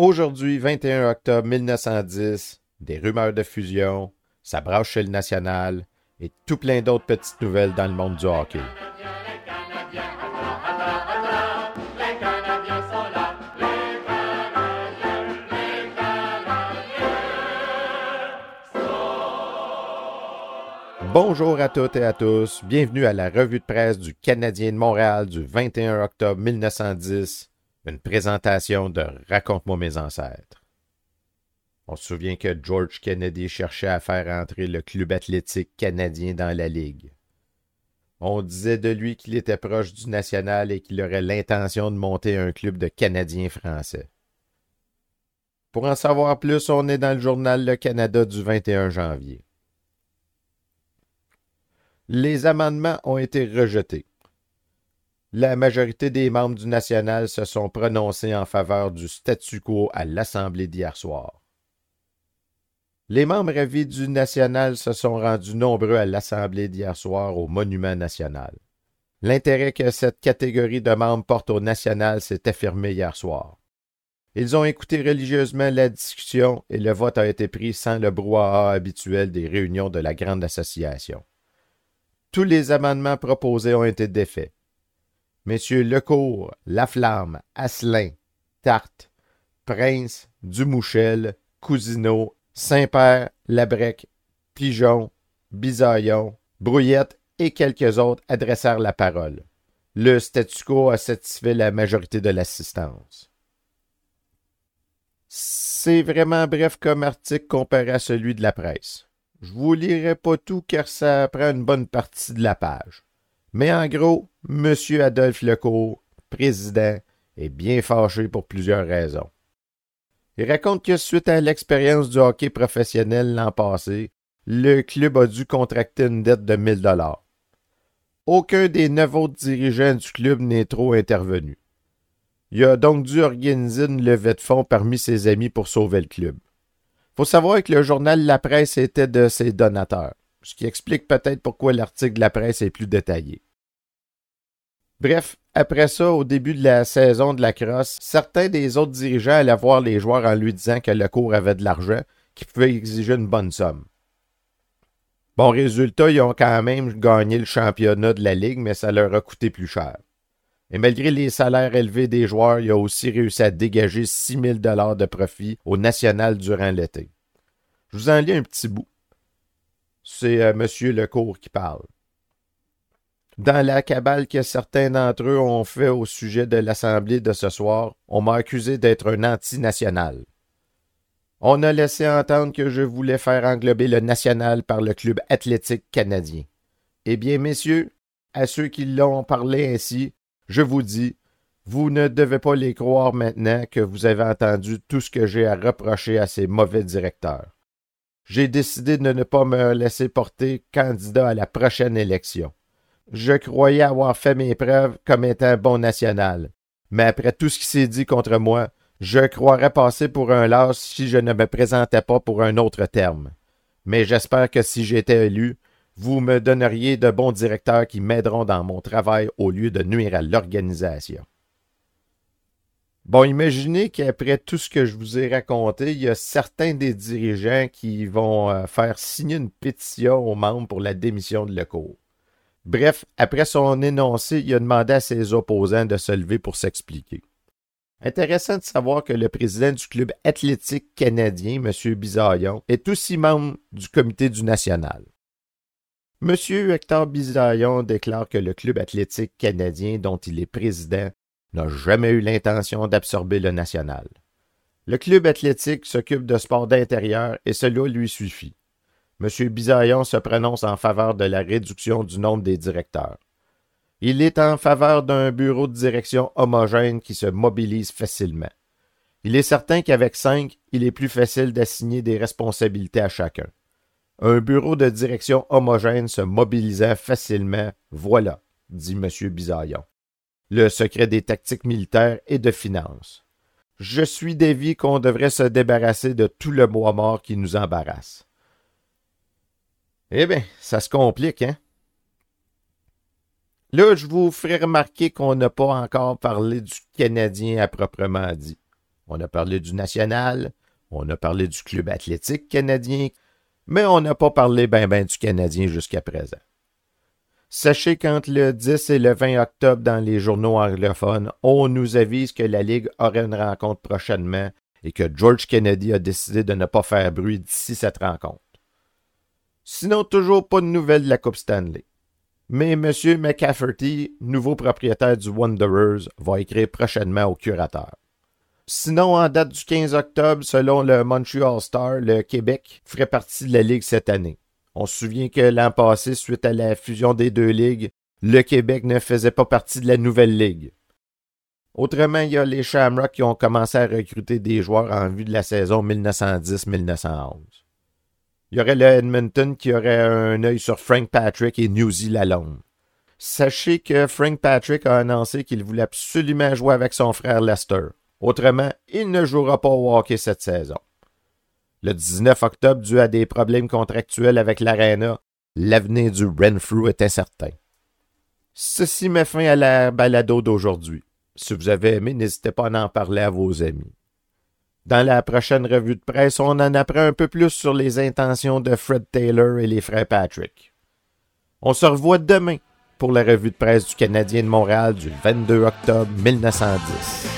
Aujourd'hui, 21 octobre 1910, des rumeurs de fusion, ça brache chez le National et tout plein d'autres petites nouvelles dans le monde du hockey. Bonjour à toutes et à tous, bienvenue à la revue de presse du Canadien de Montréal du 21 octobre 1910, une présentation de Raconte-moi mes ancêtres. On se souvient que George Kennedy cherchait à faire entrer le club athlétique canadien dans la Ligue. On disait de lui qu'il était proche du national et qu'il aurait l'intention de monter un club de Canadiens français. Pour en savoir plus, on est dans le journal Le Canada du 21 janvier. Les amendements ont été rejetés. La majorité des membres du National se sont prononcés en faveur du statu quo à l'Assemblée d'hier soir. Les membres avis du National se sont rendus nombreux à l'Assemblée d'hier soir au Monument national. L'intérêt que cette catégorie de membres porte au National s'est affirmé hier soir. Ils ont écouté religieusement la discussion et le vote a été pris sans le brouhaha habituel des réunions de la Grande Association. Tous les amendements proposés ont été défaits. Messieurs Lecourt, Laflamme, Asselin, Tarte, Prince, Dumouchel, Cousineau, Saint-Père, Labrec, Pigeon, Bisaillon, Brouillette et quelques autres adressèrent la parole. Le statu quo a satisfait la majorité de l'assistance. C'est vraiment bref comme article comparé à celui de la presse. Je vous lirai pas tout car ça prend une bonne partie de la page. Mais en gros, M. Adolphe Lecourt, président, est bien fâché pour plusieurs raisons. Il raconte que suite à l'expérience du hockey professionnel l'an passé, le club a dû contracter une dette de 1000 dollars. Aucun des neuf autres dirigeants du club n'est trop intervenu. Il a donc dû organiser une levée de fonds parmi ses amis pour sauver le club faut savoir que le journal La Presse était de ses donateurs, ce qui explique peut-être pourquoi l'article de La Presse est plus détaillé. Bref, après ça, au début de la saison de la crosse, certains des autres dirigeants allaient voir les joueurs en lui disant que le cours avait de l'argent, qu'il pouvait exiger une bonne somme. Bon résultat, ils ont quand même gagné le championnat de la Ligue, mais ça leur a coûté plus cher. Et malgré les salaires élevés des joueurs, il a aussi réussi à dégager 6 000 de profit au national durant l'été. Je vous en lis un petit bout. C'est euh, M. Lecourt qui parle. Dans la cabale que certains d'entre eux ont fait au sujet de l'Assemblée de ce soir, on m'a accusé d'être un anti-national. On a laissé entendre que je voulais faire englober le national par le club athlétique canadien. Eh bien, messieurs, à ceux qui l'ont parlé ainsi, je vous dis, vous ne devez pas les croire maintenant que vous avez entendu tout ce que j'ai à reprocher à ces mauvais directeurs. J'ai décidé de ne pas me laisser porter candidat à la prochaine élection. Je croyais avoir fait mes preuves comme étant bon national. Mais après tout ce qui s'est dit contre moi, je croirais passer pour un lâche si je ne me présentais pas pour un autre terme. Mais j'espère que si j'étais élu, vous me donneriez de bons directeurs qui m'aideront dans mon travail au lieu de nuire à l'organisation. Bon, imaginez qu'après tout ce que je vous ai raconté, il y a certains des dirigeants qui vont euh, faire signer une pétition aux membres pour la démission de Lecourt. Bref, après son énoncé, il a demandé à ses opposants de se lever pour s'expliquer. Intéressant de savoir que le président du club athlétique canadien, M. Bisaillon, est aussi membre du comité du national. M. Hector Bisaillon déclare que le club athlétique canadien dont il est président n'a jamais eu l'intention d'absorber le national. Le club athlétique s'occupe de sport d'intérieur et cela lui suffit. M. Bisaillon se prononce en faveur de la réduction du nombre des directeurs. Il est en faveur d'un bureau de direction homogène qui se mobilise facilement. Il est certain qu'avec cinq, il est plus facile d'assigner des responsabilités à chacun. Un bureau de direction homogène se mobilisant facilement, voilà, dit M. Bisaillon. Le secret des tactiques militaires et de finances. Je suis d'avis qu'on devrait se débarrasser de tout le bois mort qui nous embarrasse. Eh bien, ça se complique, hein? Là, je vous ferai remarquer qu'on n'a pas encore parlé du Canadien à proprement dit. On a parlé du national, on a parlé du club athlétique canadien, mais on n'a pas parlé ben ben du Canadien jusqu'à présent. Sachez qu'entre le 10 et le 20 octobre dans les journaux anglophones, on nous avise que la Ligue aurait une rencontre prochainement et que George Kennedy a décidé de ne pas faire bruit d'ici cette rencontre. Sinon, toujours pas de nouvelles de la Coupe Stanley. Mais M. McCafferty, nouveau propriétaire du Wanderers, va écrire prochainement au curateur. Sinon, en date du 15 octobre, selon le Montreal Star, le Québec ferait partie de la Ligue cette année. On se souvient que l'an passé, suite à la fusion des deux ligues, le Québec ne faisait pas partie de la nouvelle ligue. Autrement, il y a les Shamrocks qui ont commencé à recruter des joueurs en vue de la saison 1910-1911. Il y aurait le Edmonton qui aurait un œil sur Frank Patrick et Newsy Lalonde. Sachez que Frank Patrick a annoncé qu'il voulait absolument jouer avec son frère Lester. Autrement, il ne jouera pas au hockey cette saison. Le 19 octobre, dû à des problèmes contractuels avec l'Arena, l'avenir du Renfrew est incertain. Ceci met fin à la balado d'aujourd'hui. Si vous avez aimé, n'hésitez pas à en parler à vos amis. Dans la prochaine revue de presse, on en apprend un peu plus sur les intentions de Fred Taylor et les frères Patrick. On se revoit demain pour la revue de presse du Canadien de Montréal du 22 octobre 1910.